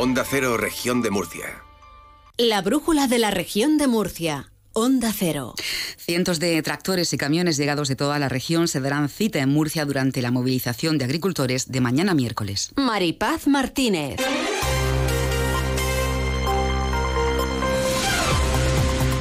Onda Cero, región de Murcia. La brújula de la región de Murcia. Onda Cero. Cientos de tractores y camiones llegados de toda la región se darán cita en Murcia durante la movilización de agricultores de mañana miércoles. Maripaz Martínez.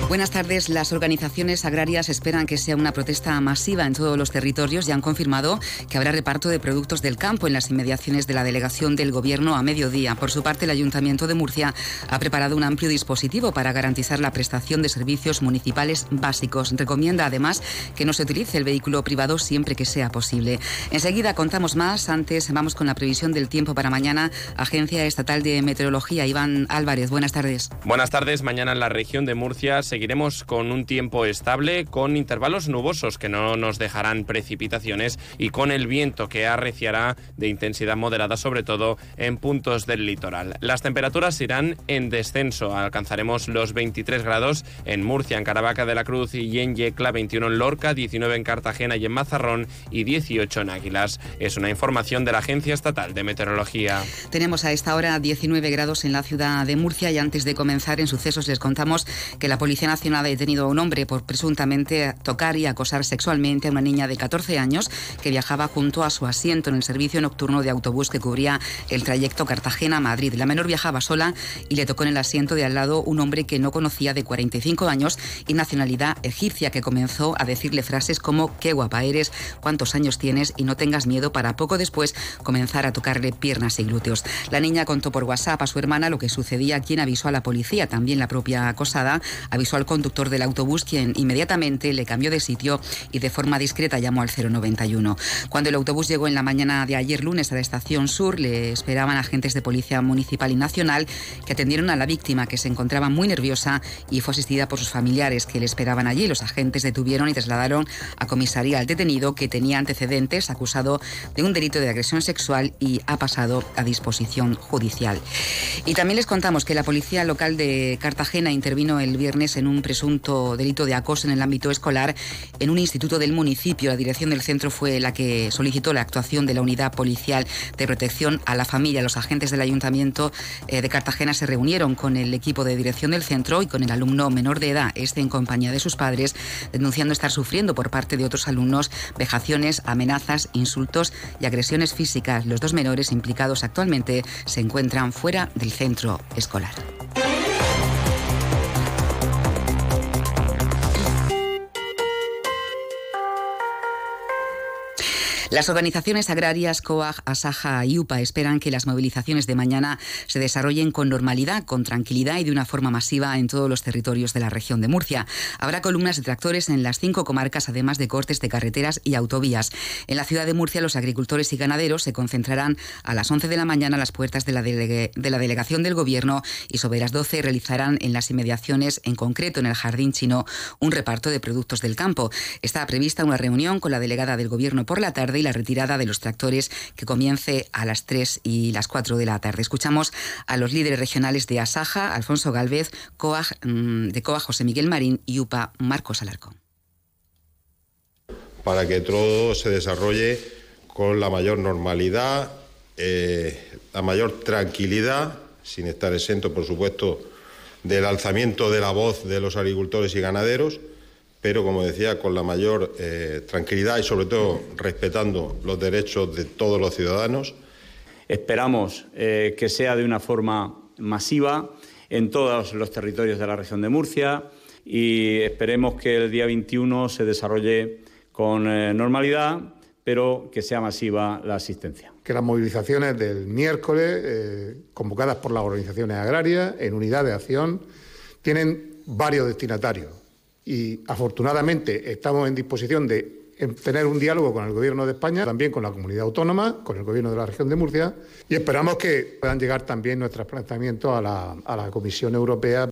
Buenas tardes. Las organizaciones agrarias esperan que sea una protesta masiva en todos los territorios y han confirmado que habrá reparto de productos del campo en las inmediaciones de la delegación del Gobierno a mediodía. Por su parte, el Ayuntamiento de Murcia ha preparado un amplio dispositivo para garantizar la prestación de servicios municipales básicos. Recomienda además que no se utilice el vehículo privado siempre que sea posible. Enseguida contamos más. Antes vamos con la previsión del tiempo para mañana. Agencia Estatal de Meteorología. Iván Álvarez, buenas tardes. Buenas tardes. Mañana en la región de Murcia se seguiremos con un tiempo estable, con intervalos nubosos que no nos dejarán precipitaciones y con el viento que arreciará de intensidad moderada, sobre todo en puntos del litoral. Las temperaturas irán en descenso. Alcanzaremos los 23 grados en Murcia, en Caravaca de la Cruz y en Yecla, 21 en Lorca, 19 en Cartagena y en Mazarrón y 18 en Águilas. Es una información de la Agencia Estatal de Meteorología. Tenemos a esta hora 19 grados en la ciudad de Murcia y antes de comenzar en sucesos les contamos que la Policía Nacional ha detenido a un hombre por presuntamente tocar y acosar sexualmente a una niña de 14 años que viajaba junto a su asiento en el servicio nocturno de autobús que cubría el trayecto Cartagena-Madrid. La menor viajaba sola y le tocó en el asiento de al lado un hombre que no conocía de 45 años y nacionalidad egipcia que comenzó a decirle frases como qué guapa eres, cuántos años tienes y no tengas miedo para poco después comenzar a tocarle piernas y glúteos. La niña contó por WhatsApp a su hermana lo que sucedía, quien avisó a la policía, también la propia acosada avisó al conductor del autobús, quien inmediatamente le cambió de sitio y de forma discreta llamó al 091. Cuando el autobús llegó en la mañana de ayer lunes a la estación sur, le esperaban agentes de policía municipal y nacional que atendieron a la víctima, que se encontraba muy nerviosa y fue asistida por sus familiares que le esperaban allí. Los agentes detuvieron y trasladaron a comisaría al detenido que tenía antecedentes, acusado de un delito de agresión sexual y ha pasado a disposición judicial. Y también les contamos que la policía local de Cartagena intervino el viernes en un presunto delito de acoso en el ámbito escolar en un instituto del municipio. La dirección del centro fue la que solicitó la actuación de la unidad policial de protección a la familia. Los agentes del ayuntamiento eh, de Cartagena se reunieron con el equipo de dirección del centro y con el alumno menor de edad, este en compañía de sus padres, denunciando estar sufriendo por parte de otros alumnos vejaciones, amenazas, insultos y agresiones físicas. Los dos menores implicados actualmente se encuentran fuera del centro escolar. Las organizaciones agrarias COAG, ASAJA y UPA esperan que las movilizaciones de mañana se desarrollen con normalidad, con tranquilidad y de una forma masiva en todos los territorios de la región de Murcia. Habrá columnas de tractores en las cinco comarcas, además de cortes de carreteras y autovías. En la ciudad de Murcia, los agricultores y ganaderos se concentrarán a las 11 de la mañana a las puertas de la, de la delegación del Gobierno y sobre las 12 realizarán en las inmediaciones, en concreto en el Jardín Chino, un reparto de productos del campo. Está prevista una reunión con la delegada del Gobierno por la tarde y la retirada de los tractores que comience a las 3 y las 4 de la tarde. Escuchamos a los líderes regionales de Asaja, Alfonso Galvez, COAG, mm, de COAG José Miguel Marín y UPA Marcos Alarcón. Para que todo se desarrolle con la mayor normalidad, eh, la mayor tranquilidad, sin estar exento, por supuesto, del alzamiento de la voz de los agricultores y ganaderos pero como decía, con la mayor eh, tranquilidad y sobre todo respetando los derechos de todos los ciudadanos. Esperamos eh, que sea de una forma masiva en todos los territorios de la región de Murcia y esperemos que el día 21 se desarrolle con eh, normalidad, pero que sea masiva la asistencia. Que las movilizaciones del miércoles, convocadas por las organizaciones agrarias en unidad de acción, tienen varios destinatarios y afortunadamente estamos en disposición de tener un diálogo con el Gobierno de España, también con la comunidad autónoma, con el Gobierno de la región de Murcia y esperamos que puedan llegar también nuestros planteamientos a la, a la Comisión Europea.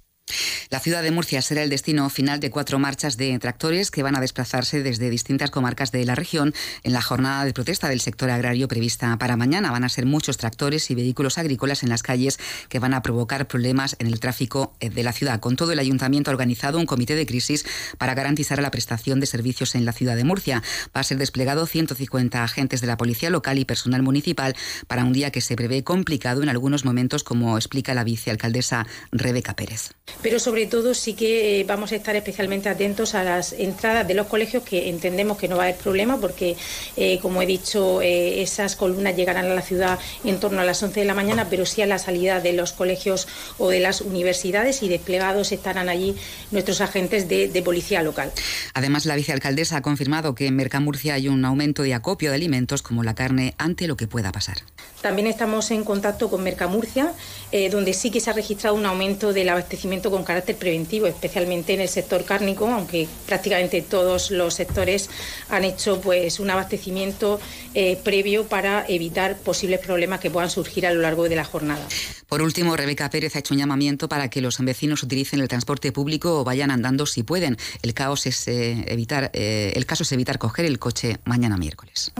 La ciudad de Murcia será el destino final de cuatro marchas de tractores que van a desplazarse desde distintas comarcas de la región en la jornada de protesta del sector agrario prevista para mañana. Van a ser muchos tractores y vehículos agrícolas en las calles que van a provocar problemas en el tráfico eh, de la ciudad. Con todo, el ayuntamiento ha organizado un comité de crisis para garantizar la prestación de servicios en la ciudad de Murcia. Va a ser desplegado 150 agentes de la policía local y personal municipal para un día que se prevé complicado en algunos momentos, como explica la vicealcaldesa Rebeca Pérez. Pero sobre todo sí que eh, vamos a estar especialmente atentos a las entradas de los colegios, que entendemos que no va a haber problema, porque, eh, como he dicho, eh, esas columnas llegarán a la ciudad en torno a las 11 de la mañana, pero sí a la salida de los colegios o de las universidades y desplegados estarán allí nuestros agentes de, de policía local. Además, la vicealcaldesa ha confirmado que en Mercamurcia hay un aumento de acopio de alimentos como la carne ante lo que pueda pasar. También estamos en contacto con Mercamurcia, eh, donde sí que se ha registrado un aumento del abastecimiento con carácter preventivo, especialmente en el sector cárnico, aunque prácticamente todos los sectores han hecho pues un abastecimiento eh, previo para evitar posibles problemas que puedan surgir a lo largo de la jornada. Por último, Rebeca Pérez ha hecho un llamamiento para que los vecinos utilicen el transporte público o vayan andando si pueden. El caos es eh, evitar, el caso es evitar coger el coche mañana miércoles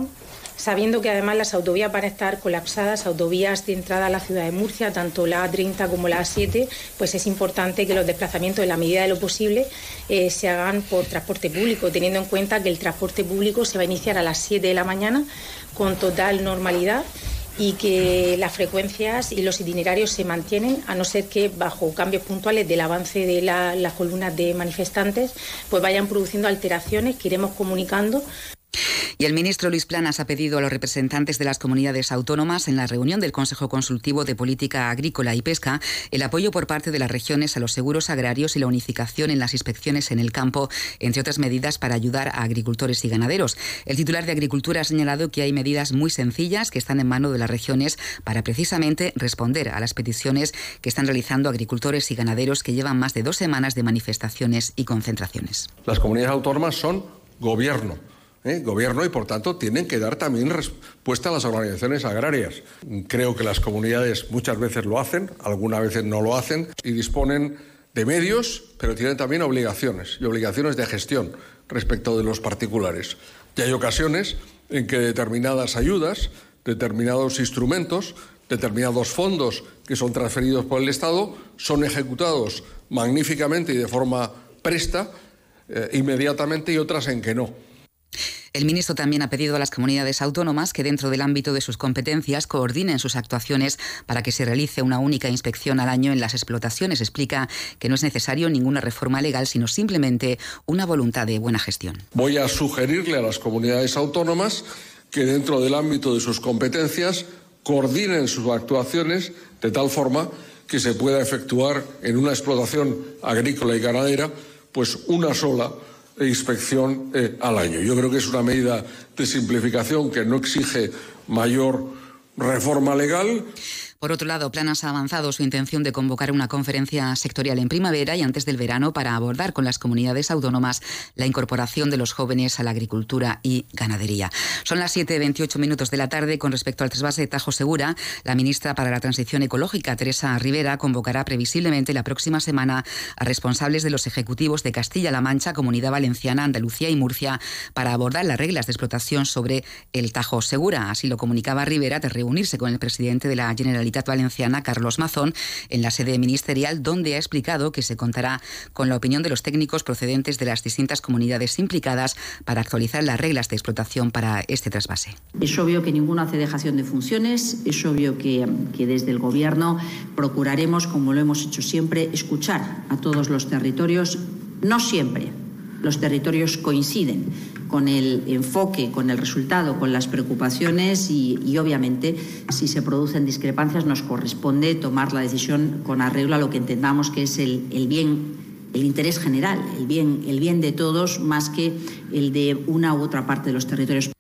sabiendo que además las autovías van a estar colapsadas, autovías de entrada a la ciudad de Murcia, tanto la A30 como la A7, pues es importante que los desplazamientos, en la medida de lo posible, eh, se hagan por transporte público, teniendo en cuenta que el transporte público se va a iniciar a las 7 de la mañana con total normalidad y que las frecuencias y los itinerarios se mantienen, a no ser que bajo cambios puntuales del avance de las columnas de manifestantes, pues vayan produciendo alteraciones que iremos comunicando y el ministro Luis Planas ha pedido a los representantes de las comunidades autónomas en la reunión del Consejo Consultivo de Política Agrícola y Pesca el apoyo por parte de las regiones a los seguros agrarios y la unificación en las inspecciones en el campo, entre otras medidas para ayudar a agricultores y ganaderos. El titular de Agricultura ha señalado que hay medidas muy sencillas que están en mano de las regiones para precisamente responder a las peticiones que están realizando agricultores y ganaderos que llevan más de dos semanas de manifestaciones y concentraciones. Las comunidades autónomas son gobierno ¿eh? gobierno y, por tanto, tienen que dar también respuesta a las organizaciones agrarias. Creo que las comunidades muchas veces lo hacen, algunas veces no lo hacen y disponen de medios, pero tienen también obligaciones y obligaciones de gestión respecto de los particulares. Y hay ocasiones en que determinadas ayudas, determinados instrumentos, determinados fondos que son transferidos por el Estado son ejecutados magníficamente y de forma presta, eh, inmediatamente y otras en que no. El ministro también ha pedido a las comunidades autónomas que dentro del ámbito de sus competencias coordinen sus actuaciones para que se realice una única inspección al año en las explotaciones. Explica que no es necesario ninguna reforma legal, sino simplemente una voluntad de buena gestión. Voy a sugerirle a las comunidades autónomas que dentro del ámbito de sus competencias coordinen sus actuaciones de tal forma que se pueda efectuar en una explotación agrícola y ganadera pues una sola inspección eh, al año. Yo creo que es una medida de simplificación que no exige mayor reforma legal. Por otro lado, Planas ha avanzado su intención de convocar una conferencia sectorial en primavera y antes del verano para abordar con las comunidades autónomas la incorporación de los jóvenes a la agricultura y ganadería. Son las 7.28 minutos de la tarde. Con respecto al trasvase de Tajo Segura, la ministra para la Transición Ecológica, Teresa Rivera, convocará previsiblemente la próxima semana a responsables de los ejecutivos de Castilla-La Mancha, Comunidad Valenciana, Andalucía y Murcia para abordar las reglas de explotación sobre el Tajo Segura. Así lo comunicaba Rivera de reunirse con el presidente de la Generalitat Valenciana, Carlos Mazón, en la sede ministerial, donde ha explicado que se contará con la opinión de los técnicos procedentes de las distintas comunidades implicadas para actualizar las reglas de explotación para este trasvase. Es obvio que ninguno hace dejación de funciones, es obvio que, que desde el Gobierno procuraremos, como lo hemos hecho siempre, escuchar a todos los territorios, no siempre los territorios coinciden con el enfoque, con el resultado, con las preocupaciones y, obviamente si se producen discrepancias nos corresponde tomar la decisión con arreglo a lo que entendamos que es el, el bien el interés general, el bien, el bien de todos, más que el de una u otra parte de los territorios.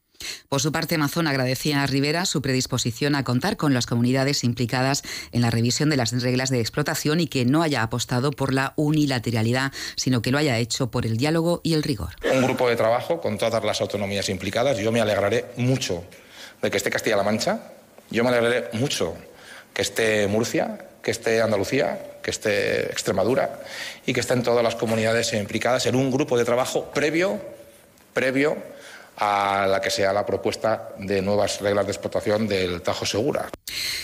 Por su parte, Amazon agradecía a Rivera su predisposición a contar con las comunidades implicadas en la revisión de las reglas de explotación y que no haya apostado por la unilateralidad, sino que lo haya hecho por el diálogo y el rigor. Un grupo de trabajo con todas las autonomías implicadas. Yo me alegraré mucho de que esté Castilla-La Mancha. Yo me alegraré mucho que esté Murcia, que esté Andalucía, que esté Extremadura y que estén todas las comunidades implicadas en un grupo de trabajo previo, previo a la que sea la propuesta de nuevas reglas de explotación del Tajo Segura.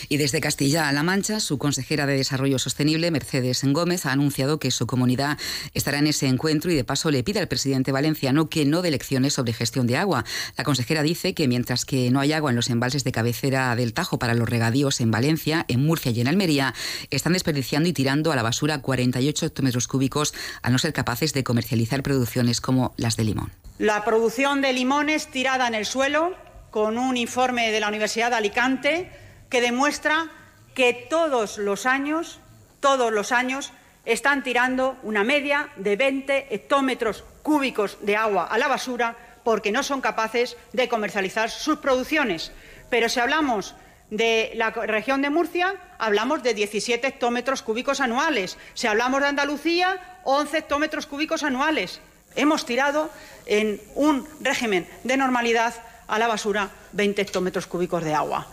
Y desde Castilla-La Mancha, su consejera de Desarrollo Sostenible, Mercedes Gómez, ha anunciado que su comunidad estará en ese encuentro y de paso le pide al presidente valenciano que no dé lecciones sobre gestión de agua. La consejera dice que mientras que no hay agua en los embalses de cabecera del Tajo para los regadíos en Valencia, en Murcia y en Almería, están desperdiciando y tirando a la basura 48 hectómetros cúbicos al no ser capaces de comercializar producciones como las de limón. La producción de limones tirada en el suelo, con un informe de la Universidad de Alicante que demuestra que todos los años, todos los años, están tirando una media de 20 hectómetros cúbicos de agua a la basura porque no son capaces de comercializar sus producciones. Pero si hablamos de la región de Murcia, hablamos de 17 hectómetros cúbicos anuales. Si hablamos de Andalucía, 11 hectómetros cúbicos anuales. Hemos tirado en un régimen de normalidad a la basura 20 hectómetros cúbicos de agua.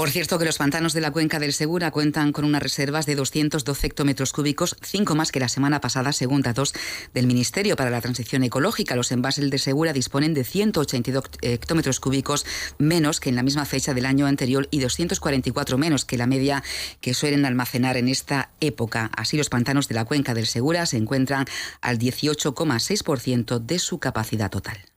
Por cierto, que los pantanos de la cuenca del Segura cuentan con unas reservas de 212 hectómetros cúbicos, cinco más que la semana pasada, según datos del Ministerio para la Transición Ecológica. Los envases de Segura disponen de 182 hectómetros cúbicos menos que en la misma fecha del año anterior y 244 menos que la media que suelen almacenar en esta época. Así, los pantanos de la cuenca del Segura se encuentran al 18,6% de su capacidad total.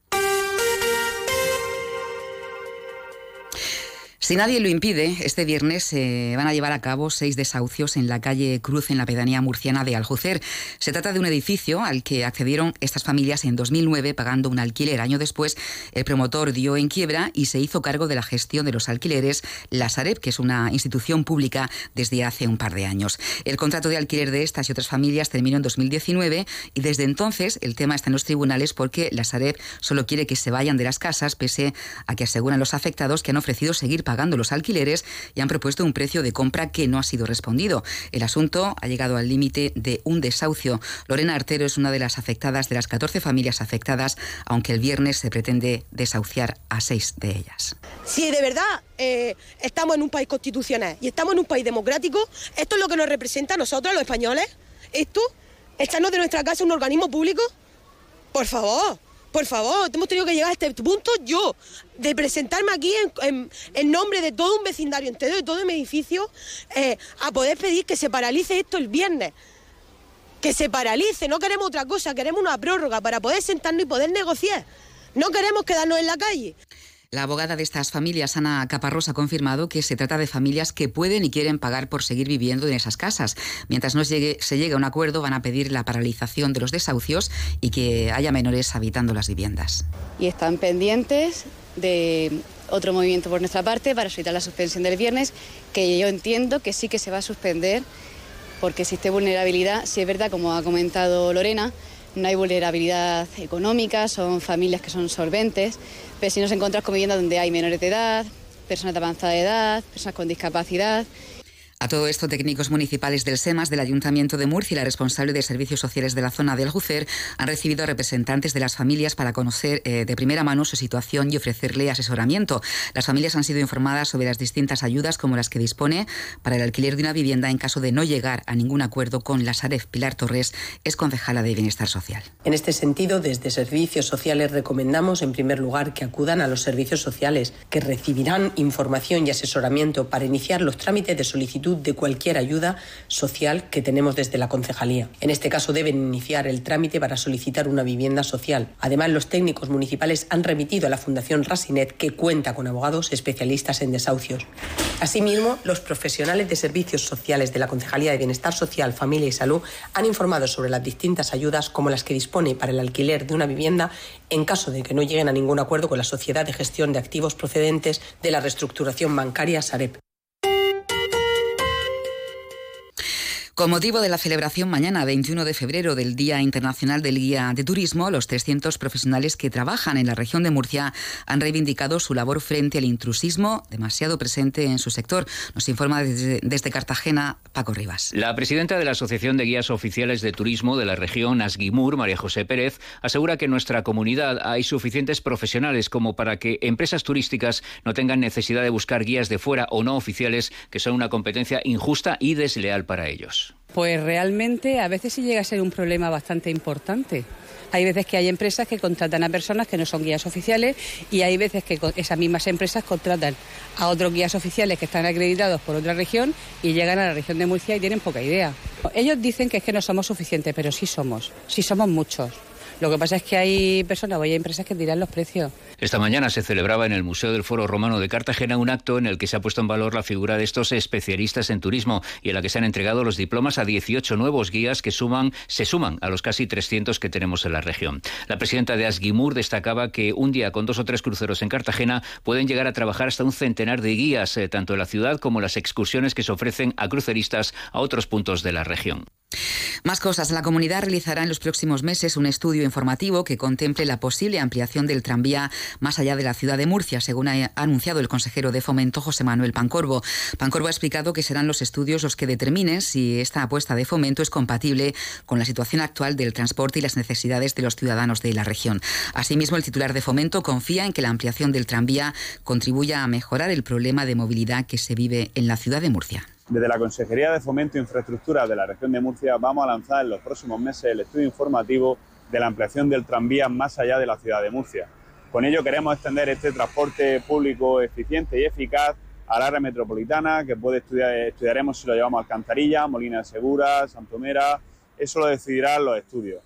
Si nadie lo impide, este viernes se van a llevar a cabo seis desahucios en la calle Cruz, en la pedanía murciana de Aljucer. Se trata de un edificio al que accedieron estas familias en 2009 pagando un alquiler. Año después, el promotor dio en quiebra y se hizo cargo de la gestión de los alquileres la Sareb, que es una institución pública desde hace un par de años. El contrato de alquiler de estas y otras familias terminó en 2019 y desde entonces el tema está en los tribunales porque la Sareb solo quiere que se vayan de las casas, pese a que aseguran los afectados que han ofrecido seguir pagando pagando los alquileres y han propuesto un precio de compra que no ha sido respondido. El asunto ha llegado al límite de un desahucio. Lorena Artero es una de las afectadas de las 14 familias afectadas, aunque el viernes se pretende desahuciar a seis de ellas. Si de verdad eh, estamos en un país constitucional y estamos en un país democrático, esto es lo que nos representa a nosotros, los españoles. Esto, echarnos de nuestra casa un organismo público, por favor. Por favor, hemos tenido que llegar a este punto yo, de presentarme aquí en, nombre de todo un vecindario entero, de todo mi edificio, eh, a poder pedir que se paralice esto el viernes. Que se paralice, no queremos otra cosa, queremos una prórroga para poder sentarnos y poder negociar. No queremos quedarnos en la calle. La abogada de estas familias, Ana Caparrós, ha confirmado que se trata de familias que pueden y quieren pagar por seguir viviendo en esas casas. Mientras no se llegue a un acuerdo, van a pedir la paralización de los desahucios y que haya menores habitando las viviendas. Y están pendientes de otro movimiento por nuestra parte para solicitar la suspensión del viernes, que yo entiendo que sí que se va a suspender porque existe vulnerabilidad. Si es verdad, como ha comentado Lorena, no hay vulnerabilidad económica, son familias que son solventes, pero si nos encontramos con viviendas donde hay menores de edad, personas de avanzada edad, personas con discapacidad, a todo esto, técnicos municipales del SEMAS, del Ayuntamiento de Murcia y la responsable de servicios sociales de la zona de Aljucer han recibido representantes de las familias para conocer eh, de primera mano su situación y ofrecerle asesoramiento. Las familias han sido informadas sobre las distintas ayudas como las que dispone para el alquiler de una vivienda en caso de no llegar a ningún acuerdo con la Saref. Pilar Torres es concejala de Bienestar Social. En este sentido, desde Servicios Sociales recomendamos, en primer lugar, que acudan a los servicios sociales, que recibirán información y asesoramiento para iniciar los trámites de solicitud de cualquier ayuda social que tenemos desde la concejalía. En este caso deben iniciar el trámite para solicitar una vivienda social. Además, los técnicos municipales han remitido a la Fundación Rasinet, que cuenta con abogados especialistas en desahucios. Asimismo, los profesionales de servicios sociales de la Concejalía de Bienestar Social, Familia y Salud han informado sobre las distintas ayudas como las que dispone para el alquiler de una vivienda en caso de que no lleguen a ningún acuerdo con la Sociedad de Gestión de Activos procedentes de la reestructuración bancaria Sareb. Con motivo de la celebración mañana, 21 de febrero, del Día Internacional del Guía de Turismo, los 300 profesionales que trabajan en la región de Murcia han reivindicado su labor frente al intrusismo demasiado presente en su sector. Nos informa desde, Cartagena Paco Rivas. La presidenta de la Asociación de Guías Oficiales de Turismo de la región, Asguimur, María José Pérez, asegura que en nuestra comunidad hay suficientes profesionales como para que empresas turísticas no tengan necesidad de buscar guías de fuera o no oficiales, que son una competencia injusta y desleal para ellos. Pues realmente a veces sí llega a ser un problema bastante importante. Hay veces que hay empresas que contratan a personas que no son guías oficiales y hay veces que esas mismas empresas contratan a otros guías oficiales que están acreditados por otra región y llegan a la región de Murcia y tienen poca idea. Ellos dicen que es que no somos suficientes, pero sí somos, sí somos muchos. Lo que pasa es que hay personas o hay empresas que tiran los precios. Esta mañana se celebraba en el Museo del Foro Romano de Cartagena un acto en el que se ha puesto en valor la figura de estos especialistas en turismo y en la que se han entregado los diplomas a 18 nuevos guías que suman, se suman a los casi 300 que tenemos en la región. La presidenta de Asguimur destacaba que un día con dos o tres cruceros en Cartagena pueden llegar a trabajar hasta un centenar de guías, eh, tanto en la ciudad como las excursiones que se ofrecen a cruceristas a otros puntos de la región. Más cosas. La comunidad realizará en los próximos meses un estudio informativo que contemple la posible ampliación del tranvía más allá de la ciudad de Murcia, según ha anunciado el consejero de Fomento José Manuel Pancorbo. Pancorbo ha explicado que serán los estudios los que determinen si esta apuesta de fomento es compatible con la situación actual del transporte y las necesidades de los ciudadanos de la región. Asimismo, el titular de Fomento confía en que la ampliación del tranvía contribuya a mejorar el problema de movilidad que se vive en la ciudad de Murcia. Desde la Consejería de Fomento e Infraestructura de la región de Murcia vamos a lanzar en los próximos meses el estudio informativo de la ampliación del tranvía más allá de la ciudad de Murcia. Con ello queremos extender este transporte público eficiente y eficaz al área metropolitana, que puede estudiar, estudiaremos si lo llevamos a Alcantarilla, Molina de Segura, Santomera, eso lo decidirán los estudios.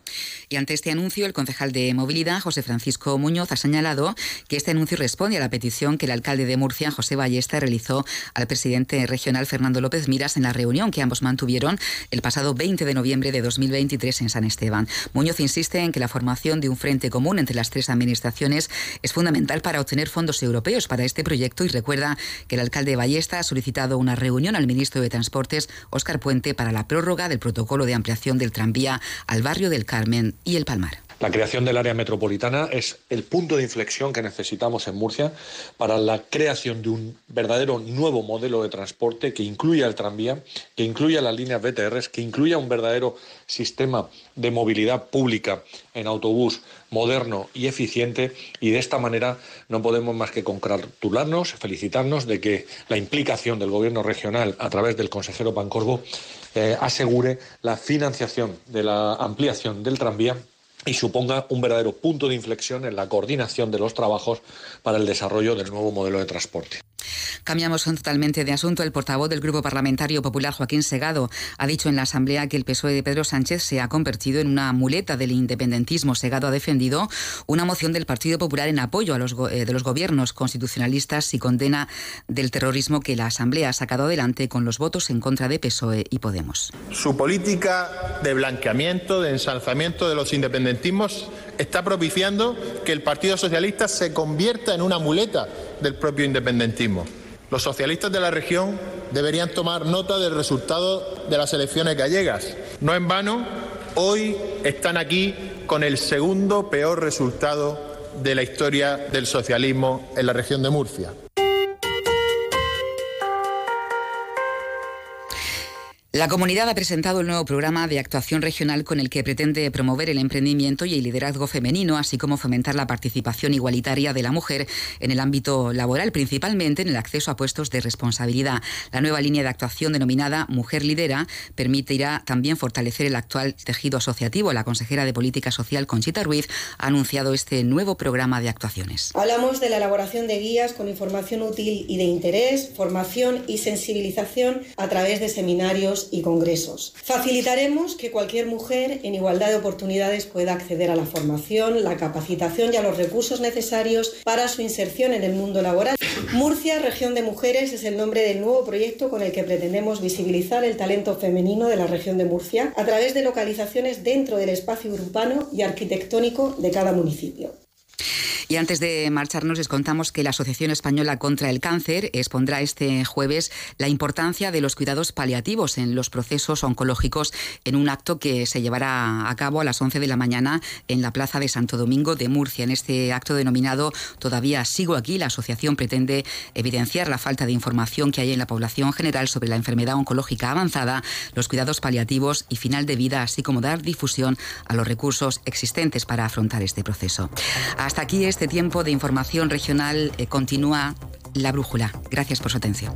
Y ante este anuncio, el concejal de Movilidad, José Francisco Muñoz, ha señalado que este anuncio responde a la petición que el alcalde de Murcia, José Ballesta, realizó al presidente regional Fernando López Miras en la reunión que ambos mantuvieron el pasado 20 de noviembre de 2023 en San Esteban. Muñoz insiste en que la formación de un frente común entre las tres administraciones es fundamental para obtener fondos europeos para este proyecto y recuerda que el alcalde Ballesta ha solicitado una reunión al ministro de Transportes, Óscar Puente, para la prórroga del protocolo de ampliación del tranvía al barrio del Carmen y el Palmar. La creación del área metropolitana es el punto de inflexión que necesitamos en Murcia para la creación de un verdadero nuevo modelo de transporte que incluya el tranvía, que incluya las líneas BTRs, que incluya un verdadero sistema de movilidad pública en autobús moderno y eficiente y de esta manera no podemos más que congratularnos, felicitarnos de que la implicación del gobierno regional a través del consejero Pancorbo eh, asegure la financiación de la ampliación del tranvía y suponga un verdadero punto de inflexión en la coordinación de los trabajos para el desarrollo del nuevo modelo de transporte. Cambiamos totalmente de asunto. El portavoz del Grupo Parlamentario Popular, Joaquín Segado, ha dicho en la Asamblea que el PSOE de Pedro Sánchez se ha convertido en una muleta del independentismo. Segado ha defendido una moción del Partido Popular en apoyo a los eh, de los gobiernos constitucionalistas y condena del terrorismo que la Asamblea ha sacado adelante con los votos en contra de PSOE y Podemos. Su política de blanqueamiento, de ensalzamiento de los independentismos está propiciando que el Partido Socialista se convierta en una muleta del propio independentismo. Los socialistas de la región deberían tomar nota del resultado de las elecciones gallegas. No en vano, hoy están aquí con el segundo peor resultado de la historia del socialismo en la región de Murcia. La comunidad ha presentado el nuevo programa de actuación regional con el que pretende promover el emprendimiento y el liderazgo femenino, así como fomentar la participación igualitaria de la mujer en el ámbito laboral, principalmente en el acceso a puestos de responsabilidad. La nueva línea de actuación denominada Mujer Lidera permitirá también fortalecer el actual tejido asociativo. La consejera de Política Social, Conchita Ruiz, ha anunciado este nuevo programa de actuaciones. Hablamos de la elaboración de guías con información útil y de interés, formación y sensibilización a través de seminarios y congresos. Facilitaremos que cualquier mujer en igualdad de oportunidades pueda acceder a la formación, la capacitación y a los recursos necesarios para su inserción en el mundo laboral. Murcia, Región de Mujeres, es el nombre del nuevo proyecto con el que pretendemos visibilizar el talento femenino de la región de Murcia a través de localizaciones dentro del espacio urbano y arquitectónico de cada municipio. Y antes de marcharnos les contamos que la Asociación Española contra el Cáncer expondrá este jueves la importancia de los cuidados paliativos en los procesos oncológicos en un acto que se llevará a cabo a las 11 de la mañana en la Plaza de Santo Domingo de Murcia. En este acto denominado Todavía sigo aquí, la asociación pretende evidenciar la falta de información que hay en la población general sobre la enfermedad oncológica avanzada, los cuidados paliativos y final de vida, así como dar difusión a los recursos existentes para afrontar este proceso. Hasta aquí este tiempo de información regional. Eh, continúa la brújula. Gracias por su atención.